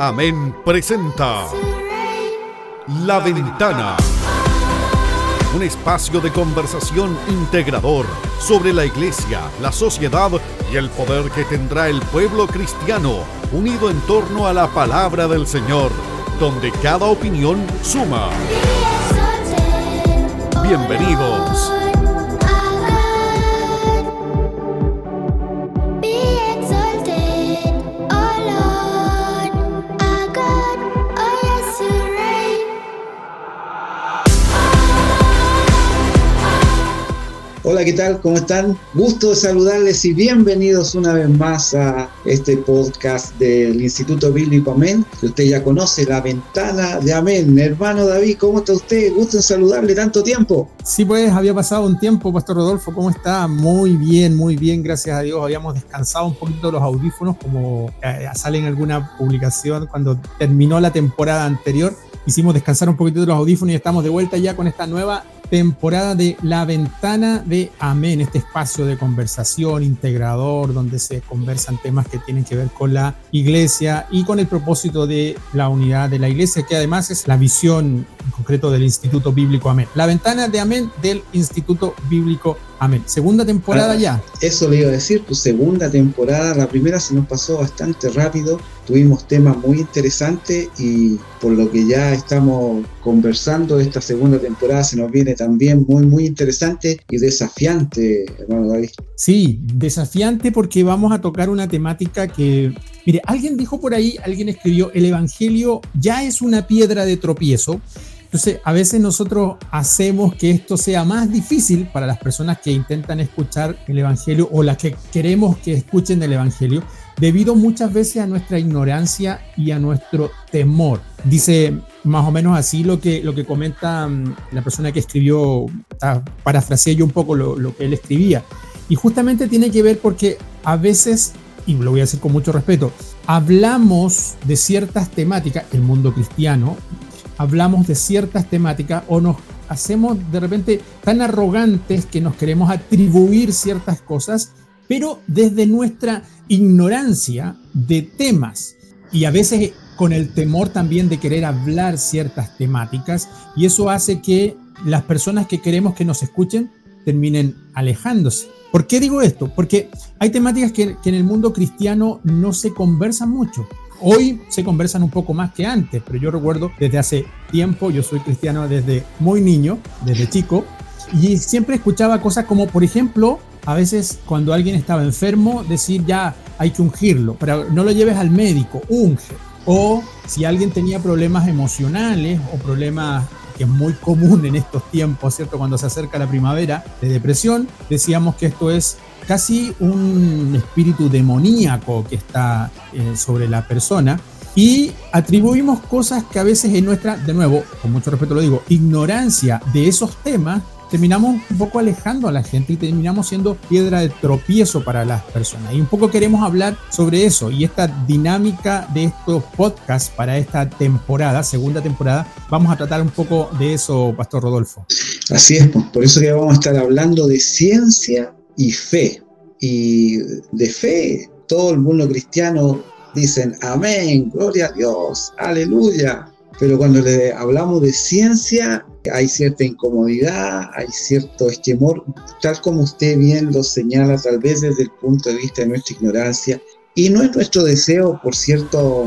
Amén presenta La Ventana. Un espacio de conversación integrador sobre la iglesia, la sociedad y el poder que tendrá el pueblo cristiano unido en torno a la palabra del Señor, donde cada opinión suma. Bienvenidos. Hola, ¿qué tal? ¿Cómo están? Gusto de saludarles y bienvenidos una vez más a este podcast del Instituto Bíblico Amén, que usted ya conoce, La Ventana de Amén. Hermano David, ¿cómo está usted? Gusto en saludarle tanto tiempo. Sí, pues había pasado un tiempo, Pastor Rodolfo, ¿cómo está? Muy bien, muy bien, gracias a Dios. Habíamos descansado un poquito los audífonos, como eh, sale en alguna publicación cuando terminó la temporada anterior. Hicimos descansar un poquito los audífonos y estamos de vuelta ya con esta nueva temporada de La Ventana de Amén, este espacio de conversación integrador donde se conversan temas que tienen que ver con la iglesia y con el propósito de la unidad de la iglesia, que además es la visión en concreto del Instituto Bíblico Amén. La Ventana de Amén del Instituto Bíblico Amén. Segunda temporada ah, ya. Eso le iba a decir, pues segunda temporada. La primera se nos pasó bastante rápido. Tuvimos temas muy interesantes y por lo que ya estamos conversando, esta segunda temporada se nos viene también muy, muy interesante y desafiante, hermano David. Sí, desafiante porque vamos a tocar una temática que, mire, alguien dijo por ahí, alguien escribió, el Evangelio ya es una piedra de tropiezo entonces, a veces nosotros hacemos que esto sea más difícil para las personas que intentan escuchar el Evangelio o las que queremos que escuchen el Evangelio, debido muchas veces a nuestra ignorancia y a nuestro temor. Dice más o menos así lo que, lo que comenta mm, la persona que escribió, parafraseé yo un poco lo, lo que él escribía. Y justamente tiene que ver porque a veces, y lo voy a decir con mucho respeto, hablamos de ciertas temáticas, el mundo cristiano, hablamos de ciertas temáticas o nos hacemos de repente tan arrogantes que nos queremos atribuir ciertas cosas, pero desde nuestra ignorancia de temas y a veces con el temor también de querer hablar ciertas temáticas y eso hace que las personas que queremos que nos escuchen terminen alejándose. ¿Por qué digo esto? Porque hay temáticas que, que en el mundo cristiano no se conversan mucho. Hoy se conversan un poco más que antes, pero yo recuerdo desde hace tiempo, yo soy cristiano desde muy niño, desde chico, y siempre escuchaba cosas como, por ejemplo, a veces cuando alguien estaba enfermo, decir ya hay que ungirlo, pero no lo lleves al médico, unge. O si alguien tenía problemas emocionales o problemas que es muy común en estos tiempos, ¿cierto? Cuando se acerca la primavera de depresión, decíamos que esto es casi un espíritu demoníaco que está eh, sobre la persona y atribuimos cosas que a veces en nuestra, de nuevo, con mucho respeto lo digo, ignorancia de esos temas, terminamos un poco alejando a la gente y terminamos siendo piedra de tropiezo para las personas. Y un poco queremos hablar sobre eso y esta dinámica de estos podcasts para esta temporada, segunda temporada, vamos a tratar un poco de eso, Pastor Rodolfo. Así es, pues, por eso que vamos a estar hablando de ciencia y fe. Y de fe, todo el mundo cristiano dicen amén, gloria a Dios, aleluya. Pero cuando le hablamos de ciencia, hay cierta incomodidad, hay cierto esquemor, tal como usted bien lo señala, tal vez desde el punto de vista de nuestra ignorancia. Y no es nuestro deseo, por cierto,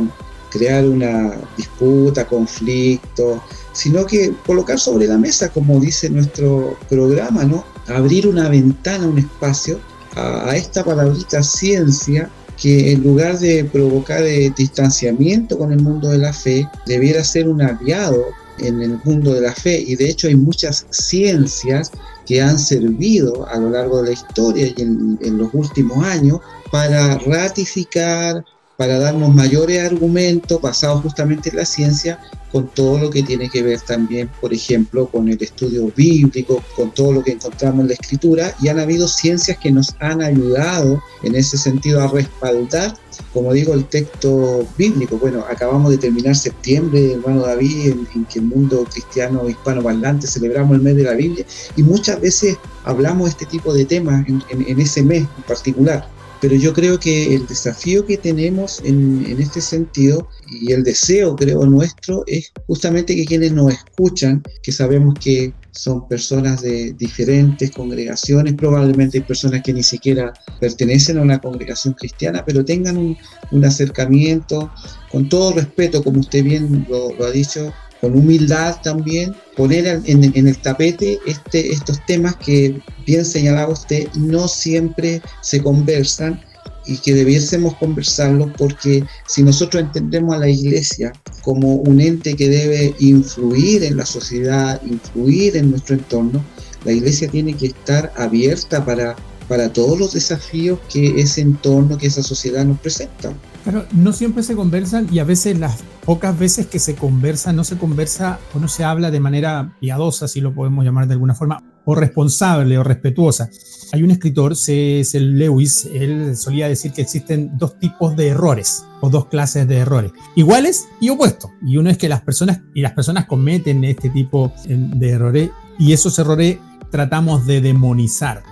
crear una disputa, conflicto, sino que colocar sobre la mesa, como dice nuestro programa, ¿no? Abrir una ventana, un espacio a, esta palabrita ciencia que en lugar de provocar eh, distanciamiento con el mundo de la fe, debiera ser un aliado en el mundo de la fe. Y de hecho hay muchas ciencias que han servido a lo largo de la historia y en los últimos años para ratificar, para darnos mayores argumentos basados justamente en la ciencia, con todo lo que tiene que ver también, por ejemplo, con el estudio bíblico, con todo lo que encontramos en la escritura, y han habido ciencias que nos han ayudado en ese sentido a respaldar, como digo, el texto bíblico. Bueno, acabamos de terminar septiembre, hermano David, en, que el mundo cristiano hispano parlante celebramos el mes de la Biblia, y muchas veces hablamos de este tipo de temas en ese mes en particular pero yo creo que el desafío que tenemos en, este sentido y el deseo, creo, nuestro es justamente que quienes nos escuchan, que sabemos que son personas de diferentes congregaciones, probablemente personas que ni siquiera pertenecen a una congregación cristiana, pero tengan un, acercamiento con todo respeto, como usted bien lo ha dicho, con humildad también, poner en, el tapete este, estos temas que, bien señalaba usted, no siempre se conversan y que debiésemos conversarlos porque si nosotros entendemos a la iglesia como un ente que debe influir en la sociedad, influir en nuestro entorno, la iglesia tiene que estar abierta para, para todos los desafíos que ese entorno, que esa sociedad nos presenta. Pero no siempre se conversan y a veces las pocas veces que se conversa no se conversa o no se habla de manera piadosa, si lo podemos llamar de alguna forma, o responsable o respetuosa. Hay un escritor, C.S. Lewis, él solía decir que existen dos tipos de errores o dos clases de errores, iguales y opuestos. Y uno es que las personas y las personas cometen este tipo de errores y esos errores tratamos de demonizar.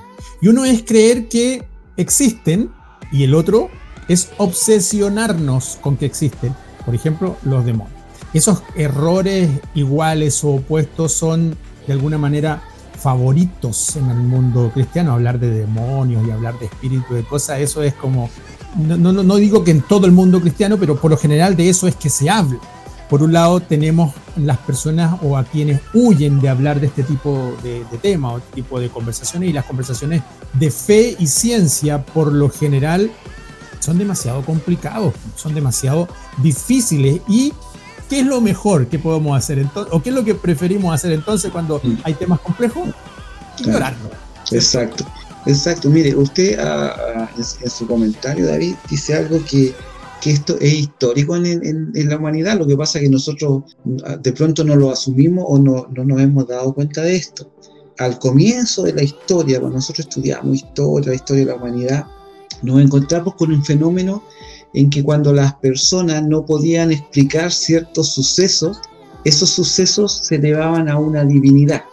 Y uno es creer que existen y el otro es obsesionarnos con que existen, por ejemplo, los demonios. Esos errores iguales o opuestos son de alguna manera favoritos en el mundo cristiano, hablar de demonios y hablar de espíritu, de cosas, eso es como, no, no, no digo que en todo el mundo cristiano, pero por lo general de eso es que se habla. Por un lado tenemos las personas o a quienes huyen de hablar de este tipo de, de tema o este tipo de conversaciones y las conversaciones de fe y ciencia por lo general son demasiado complicados, son demasiado difíciles y ¿qué es lo mejor que podemos hacer entonces? ¿O qué es lo que preferimos hacer entonces cuando mm. hay temas complejos? Ignorarlo. Exacto, exacto. Mire, usted ah, ah, en, su comentario, David, dice algo que, que esto es histórico en, en, en, la humanidad. Lo que pasa es que nosotros ah, de pronto no lo asumimos o no, no nos hemos dado cuenta de esto. Al comienzo de la historia, cuando nosotros estudiamos historia, la historia de la humanidad, nos encontramos con un fenómeno en que cuando las personas no podían explicar ciertos sucesos, esos sucesos se elevaban a una divinidad.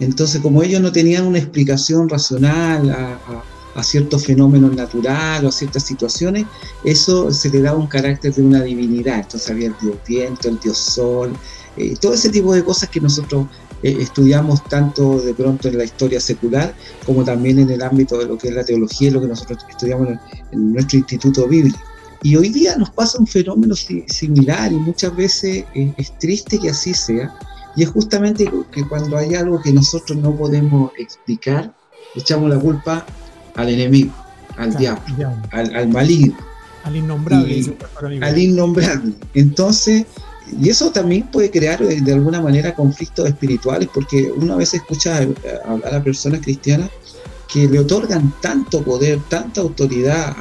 Entonces, como ellos no tenían una explicación racional a, ciertos fenómenos naturales o a ciertas situaciones, eso se le daba un carácter de una divinidad. Entonces había el dios viento, el dios sol, eh, todo ese tipo de cosas que nosotros eh, estudiamos tanto de pronto en la historia secular como también en el ámbito de lo que es la teología y lo que nosotros estudiamos en, en nuestro instituto bíblico. Y hoy día nos pasa un fenómeno similar y muchas veces eh, es triste que así sea. Y es justamente que cuando hay algo que nosotros no podemos explicar, echamos la culpa al enemigo, al claro, diablo, al, al, maligno. Al innombrable. Y, al innombrable. Entonces, y eso también puede crear eh, de alguna manera conflictos espirituales, porque uno a veces escucha hablar a personas cristianas que le otorgan tanto poder, tanta autoridad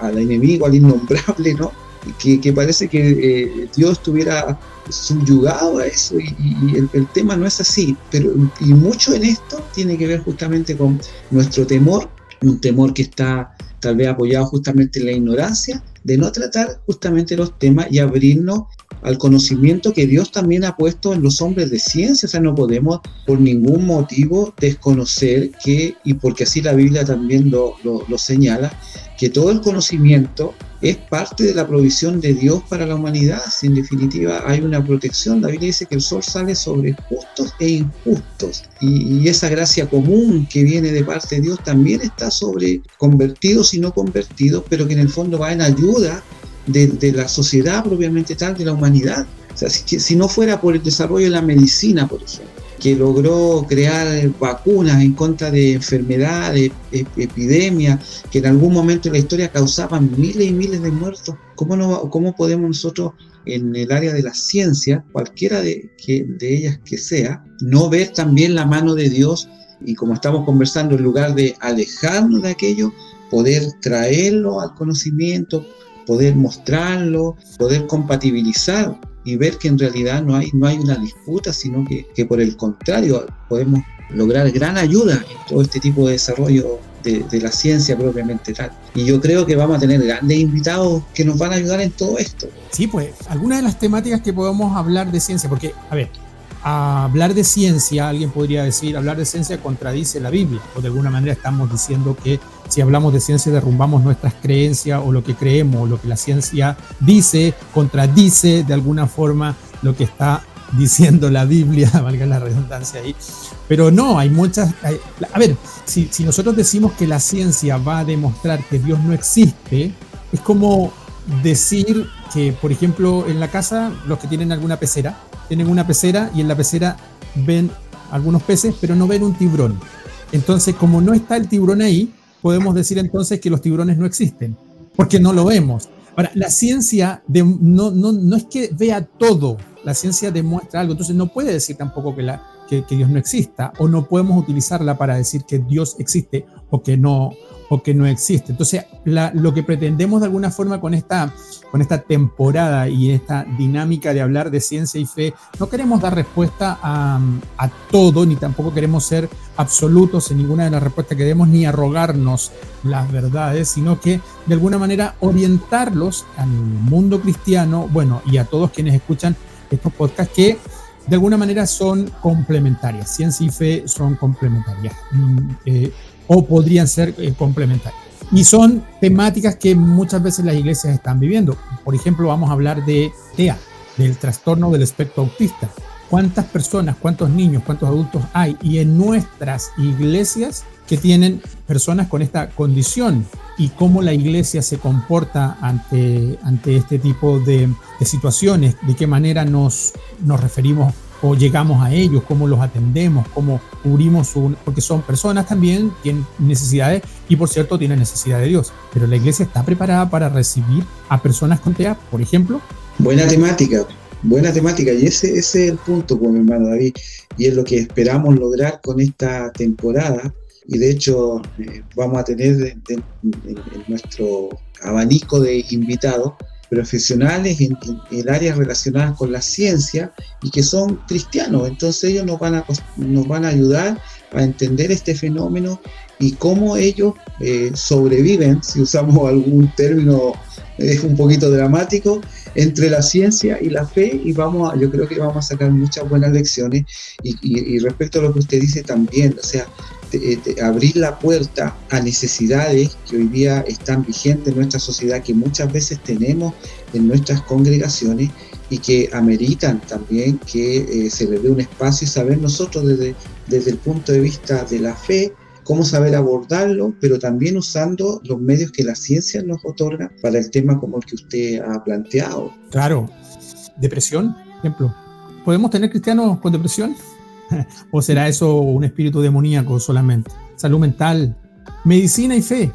al enemigo, al innombrable, ¿no? Que, que parece que eh, Dios estuviera subyugado a eso y, y el, el, tema no es así, pero y mucho en esto tiene que ver justamente con nuestro temor, un temor que está tal vez apoyado justamente en la ignorancia, de no tratar justamente los temas y abrirnos al conocimiento que Dios también ha puesto en los hombres de ciencia. O sea, no podemos por ningún motivo desconocer que, y porque así la Biblia también lo, lo, lo señala, que todo el conocimiento es parte de la provisión de Dios para la humanidad. Si en definitiva hay una protección, la Biblia dice que el sol sale sobre justos e injustos. Y, y, esa gracia común que viene de parte de Dios también está sobre convertidos y no convertidos, pero que en el fondo va en ayuda de, de la sociedad propiamente tal, de la humanidad. O sea, si, no fuera por el desarrollo de la medicina, por ejemplo, que logró crear vacunas en contra de enfermedades, epidemias, que en algún momento en la historia causaban miles y miles de muertos. ¿Cómo, no, cómo podemos nosotros en el área de la ciencia, cualquiera de, que, de ellas que sea, no ver también la mano de Dios y como estamos conversando, en lugar de alejarnos de aquello, poder traerlo al conocimiento, poder mostrarlo, poder compatibilizar y ver que en realidad no hay, no hay una disputa, sino que, que por el contrario podemos lograr gran ayuda en todo este tipo de desarrollo de, de, la ciencia propiamente tal. Y yo creo que vamos a tener grandes invitados que nos van a ayudar en todo esto. Sí, pues algunas de las temáticas que podemos hablar de ciencia, porque, a ver, a hablar de ciencia, alguien podría decir, hablar de ciencia contradice la Biblia, o de alguna manera estamos diciendo que si hablamos de ciencia derrumbamos nuestras creencias o lo que creemos o lo que la ciencia dice, contradice de alguna forma lo que está diciendo la Biblia, valga la redundancia ahí. Pero no, hay muchas... a ver, si, si nosotros decimos que la ciencia va a demostrar que Dios no existe, es como decir que, por ejemplo, en la casa, los que tienen alguna pecera, tienen una pecera y en la pecera ven algunos peces, pero no ven un tiburón. Entonces, como no está el tiburón ahí, podemos decir entonces que los tiburones no existen, porque no lo vemos. Ahora, la ciencia no, no, no es que vea todo, la ciencia demuestra algo, entonces no puede decir tampoco que, la, que, que Dios no exista, o no podemos utilizarla para decir que Dios existe o que no, o que no existe. Entonces, lo que pretendemos de alguna forma con esta, con esta temporada y esta dinámica de hablar de ciencia y fe, no queremos dar respuesta a, a, todo, ni tampoco queremos ser absolutos en ninguna de las respuestas que demos, ni arrogarnos las verdades, sino que de alguna manera orientarlos al mundo cristiano, bueno, y a todos quienes escuchan estos podcasts que de alguna manera son complementarias. Ciencia y fe son complementarias. Mm, eh, o podrían ser eh, complementarios. Y son temáticas que muchas veces las iglesias están viviendo. Por ejemplo, vamos a hablar de TEA, del trastorno del espectro autista. ¿Cuántas personas, cuántos niños, cuántos adultos hay? Y en nuestras iglesias que tienen personas con esta condición y cómo la iglesia se comporta ante, ante este tipo de, de situaciones, de qué manera nos, nos referimos o llegamos a ellos, cómo los atendemos, cómo cubrimos su, porque son personas también, tienen necesidades y por cierto tienen necesidad de Dios. Pero la iglesia está preparada para recibir a personas con TEA, por ejemplo. Buena temática, buena temática y ese, ese es el punto, pues, mi hermano David, y es lo que esperamos lograr con esta temporada. Y de hecho eh, vamos a tener en nuestro abanico de invitados profesionales en, en, áreas relacionadas con la ciencia y que son cristianos. Entonces ellos nos van a, nos van a ayudar a entender este fenómeno y cómo ellos eh, sobreviven, si usamos algún término es un poquito dramático, entre la ciencia y la fe y vamos a, yo creo que vamos a sacar muchas buenas lecciones y, y, y respecto a lo que usted dice también, o sea, abrir la puerta a necesidades que hoy día están vigentes en nuestra sociedad, que muchas veces tenemos en nuestras congregaciones y que ameritan también que eh, se le dé un espacio y saber nosotros desde, desde el punto de vista de la fe, cómo saber abordarlo, pero también usando los medios que la ciencia nos otorga para el tema como el que usted ha planteado. Claro, depresión, por ejemplo. ¿Podemos tener cristianos con depresión? ¿O será eso un espíritu demoníaco solamente? Salud mental, medicina y fe.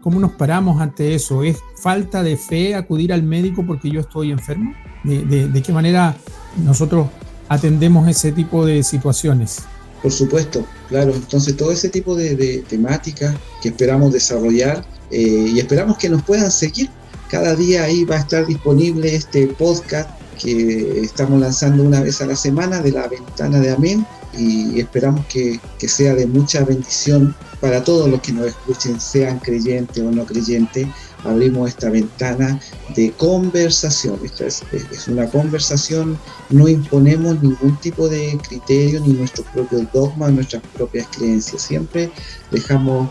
¿Cómo nos paramos ante eso? ¿Es falta de fe acudir al médico porque yo estoy enfermo? ¿De, qué manera nosotros atendemos ese tipo de situaciones? Por supuesto, claro. Entonces todo ese tipo de, de temáticas que esperamos desarrollar eh, y esperamos que nos puedan seguir. Cada día ahí va a estar disponible este podcast que estamos lanzando una vez a la semana de la ventana de Amén y esperamos que, sea de mucha bendición para todos los que nos escuchen, sean creyentes o no creyentes. Abrimos esta ventana de conversación. Esta es, una conversación, no imponemos ningún tipo de criterio ni nuestros propios dogmas, nuestras propias creencias. Siempre dejamos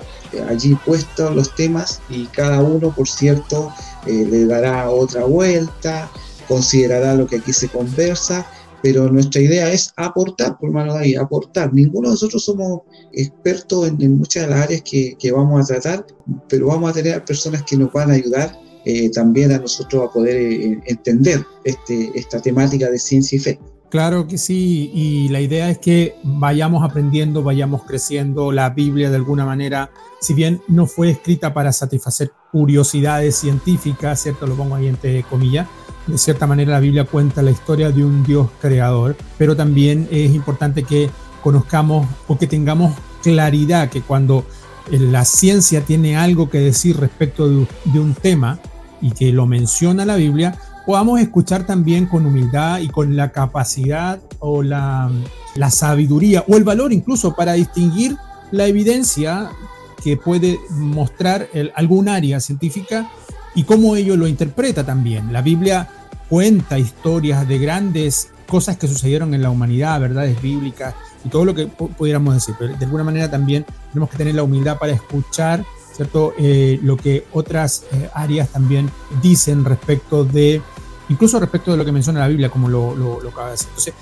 allí puestos los temas y cada uno, por cierto, eh, le dará otra vuelta, considerará lo que aquí se conversa, pero nuestra idea es aportar, por mano de ahí, aportar. Ninguno de nosotros somos expertos en, en muchas de las áreas que, que, vamos a tratar, pero vamos a tener personas que nos van a ayudar eh, también a nosotros a poder eh, entender este, esta temática de ciencia y fe. Claro que sí, y la idea es que vayamos aprendiendo, vayamos creciendo. La Biblia de alguna manera, si bien no fue escrita para satisfacer curiosidades científicas, ¿cierto? Lo pongo ahí entre comillas, de cierta manera la Biblia cuenta la historia de un Dios creador, pero también es importante que conozcamos o que tengamos claridad que cuando la ciencia tiene algo que decir respecto de, de un tema y que lo menciona la Biblia, podamos escuchar también con humildad y con la capacidad o la, la sabiduría o el valor incluso para distinguir la evidencia que puede mostrar el, algún área científica y cómo ello lo interpreta también. La Biblia cuenta historias de grandes cosas que sucedieron en la humanidad, verdades bíblicas y todo lo que pudiéramos decir. Pero de alguna manera también tenemos que tener la humildad para escuchar ¿cierto? Eh, lo que otras eh, áreas también dicen respecto de, incluso respecto de lo que menciona la Biblia, como lo, lo, acaba de decir. Entonces,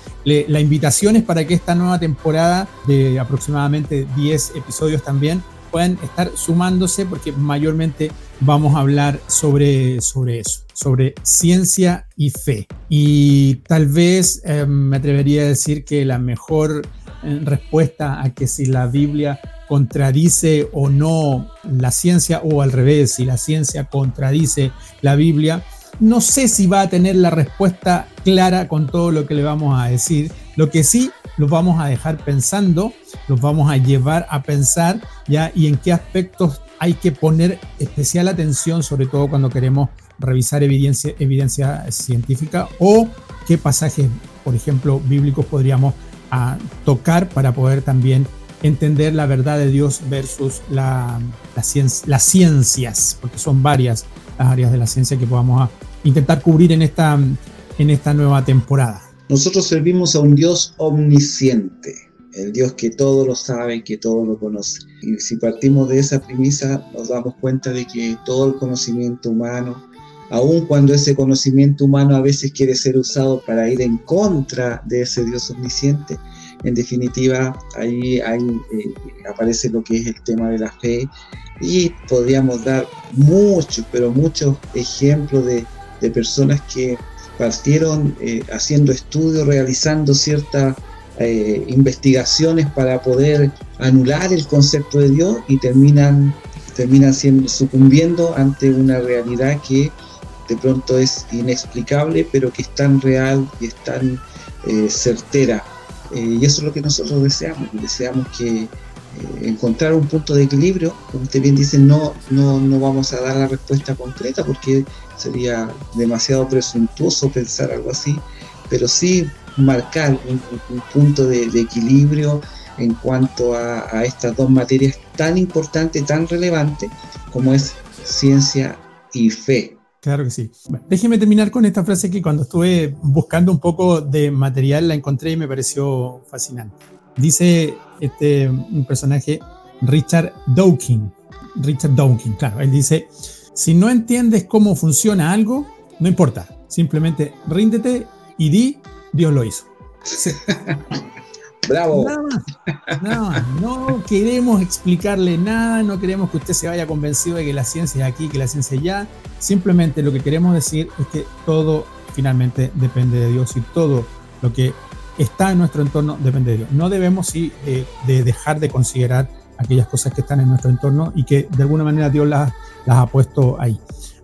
la invitación es para que esta nueva temporada de aproximadamente 10 episodios también puedan estar sumándose porque mayormente vamos a hablar sobre, sobre eso, sobre ciencia y fe. Y tal vez eh, me atrevería a decir que la mejor respuesta a que si la Biblia contradice o no la ciencia o al revés, si la ciencia contradice la Biblia, no sé si va a tener la respuesta clara con todo lo que le vamos a decir. Lo que sí los vamos a dejar pensando, los vamos a llevar a pensar ya y en qué aspectos hay que poner especial atención, sobre todo cuando queremos revisar evidencia, evidencia científica o qué pasajes, por ejemplo, bíblicos podríamos a tocar para poder también entender la verdad de Dios versus la, las ciencias, porque son varias las áreas de la ciencia que podamos intentar cubrir en esta nueva temporada. Nosotros servimos a un Dios omnisciente, el Dios que todo lo sabe, que todo lo conoce. Y si partimos de esa premisa, nos damos cuenta de que todo el conocimiento humano, aun cuando ese conocimiento humano a veces quiere ser usado para ir en contra de ese Dios omnisciente, en definitiva ahí, eh, aparece lo que es el tema de la fe y podríamos dar muchos, pero muchos ejemplos de, personas que partieron eh, haciendo estudios, realizando ciertas eh, investigaciones para poder anular el concepto de Dios y terminan, terminan siendo, sucumbiendo ante una realidad que de pronto es inexplicable, pero que es tan real y es tan eh, certera. Y eso es lo que nosotros deseamos. Deseamos que encontrar un punto de equilibrio. Como usted bien dice, no, no, no vamos a dar la respuesta concreta porque sería demasiado presuntuoso pensar algo así, pero sí marcar un, punto de, equilibrio en cuanto a, a estas dos materias tan importantes, tan relevantes como es ciencia y fe. Claro que sí. déjeme terminar con esta frase que cuando estuve buscando un poco de material la encontré y me pareció fascinante. Dice este un personaje Richard Dawkins. Richard Dawkins, claro. Él dice, si no entiendes cómo funciona algo, no importa. Simplemente ríndete y di, Dios lo hizo. Bravo. Nada No, queremos explicarle nada, no queremos que usted se vaya convencido de que la ciencia es aquí, que la ciencia es allá. Simplemente lo que queremos decir es que todo finalmente depende de Dios y todo lo que está en nuestro entorno depende de Dios. No debemos sí, de, dejar de considerar aquellas cosas que están en nuestro entorno y que de alguna manera Dios las, las ha puesto ahí.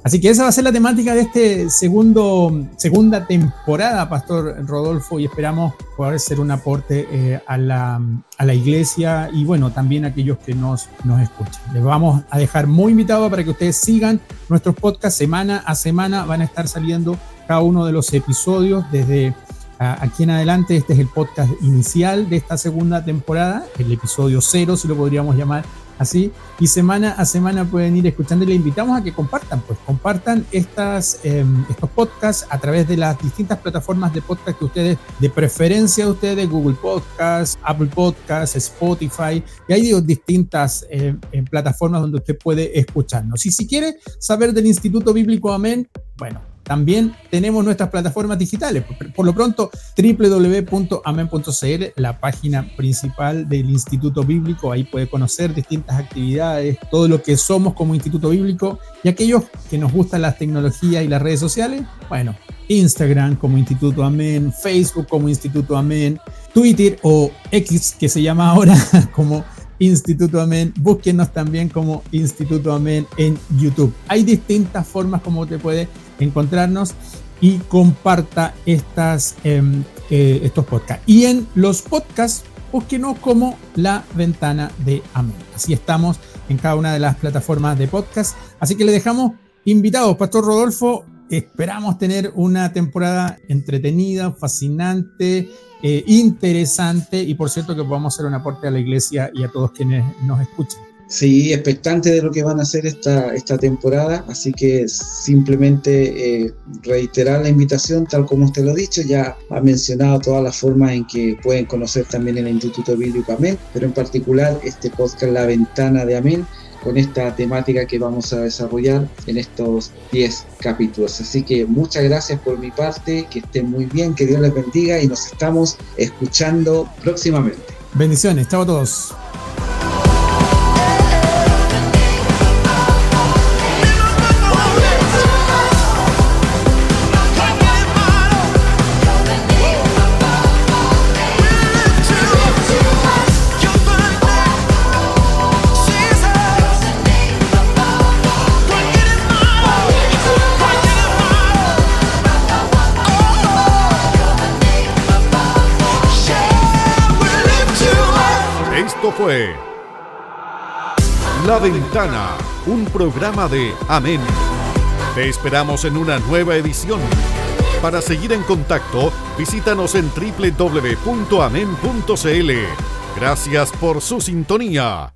Así que esa va a ser la temática de este segundo, segunda temporada, Pastor Rodolfo, y esperamos poder ser un aporte eh, a, la, a, la, iglesia y bueno, también a aquellos que nos, nos escuchan. Les vamos a dejar muy invitados para que ustedes sigan nuestros podcasts semana a semana. Van a estar saliendo cada uno de los episodios desde aquí en adelante. Este es el podcast inicial de esta segunda temporada, el episodio cero, si lo podríamos llamar así. Y semana a semana pueden ir escuchando y le invitamos a que compartan, pues compartan estas, em, estos podcasts a través de las distintas plataformas de podcast que ustedes, de preferencia de ustedes, Google Podcasts, Apple Podcasts, Spotify, y hay distintas em, em, plataformas donde usted puede escucharnos. Y si quiere saber del Instituto Bíblico Amén, bueno, también tenemos nuestras plataformas digitales. Por, lo pronto, www.amen.cl, la página principal del Instituto Bíblico. Ahí puede conocer distintas actividades, todo lo que somos como Instituto Bíblico. Y aquellos que nos gustan las tecnologías y las redes sociales, bueno, Instagram como Instituto Amén, Facebook como Instituto Amén, Twitter o X que se llama ahora como Instituto Amén. Búsquenos también como Instituto Amén en YouTube. Hay distintas formas como te puede encontrarnos y comparta estas, em, eh, estos podcasts. Y en los podcasts, búsquenos como la ventana de Amén. Así estamos en cada una de las plataformas de podcast. Así que le dejamos invitados, Pastor Rodolfo. Esperamos tener una temporada entretenida, fascinante, eh, interesante y por cierto que podamos hacer un aporte a la iglesia y a todos quienes nos escuchen. Sí, expectante de lo que van a hacer esta, esta temporada, así que simplemente eh, reiterar la invitación, tal como usted lo ha dicho, ya ha mencionado todas las formas en que pueden conocer también el Instituto Bíblico Amén, pero en particular este podcast La Ventana de Amén, con esta temática que vamos a desarrollar en estos 10 capítulos. Así que muchas gracias por mi parte, que estén muy bien, que Dios les bendiga y nos estamos escuchando próximamente. Bendiciones, chao a todos. La Ventana, un programa de Amén. Te esperamos en una nueva edición. Para seguir en contacto, visítanos en www.amen.cl. Gracias por su sintonía.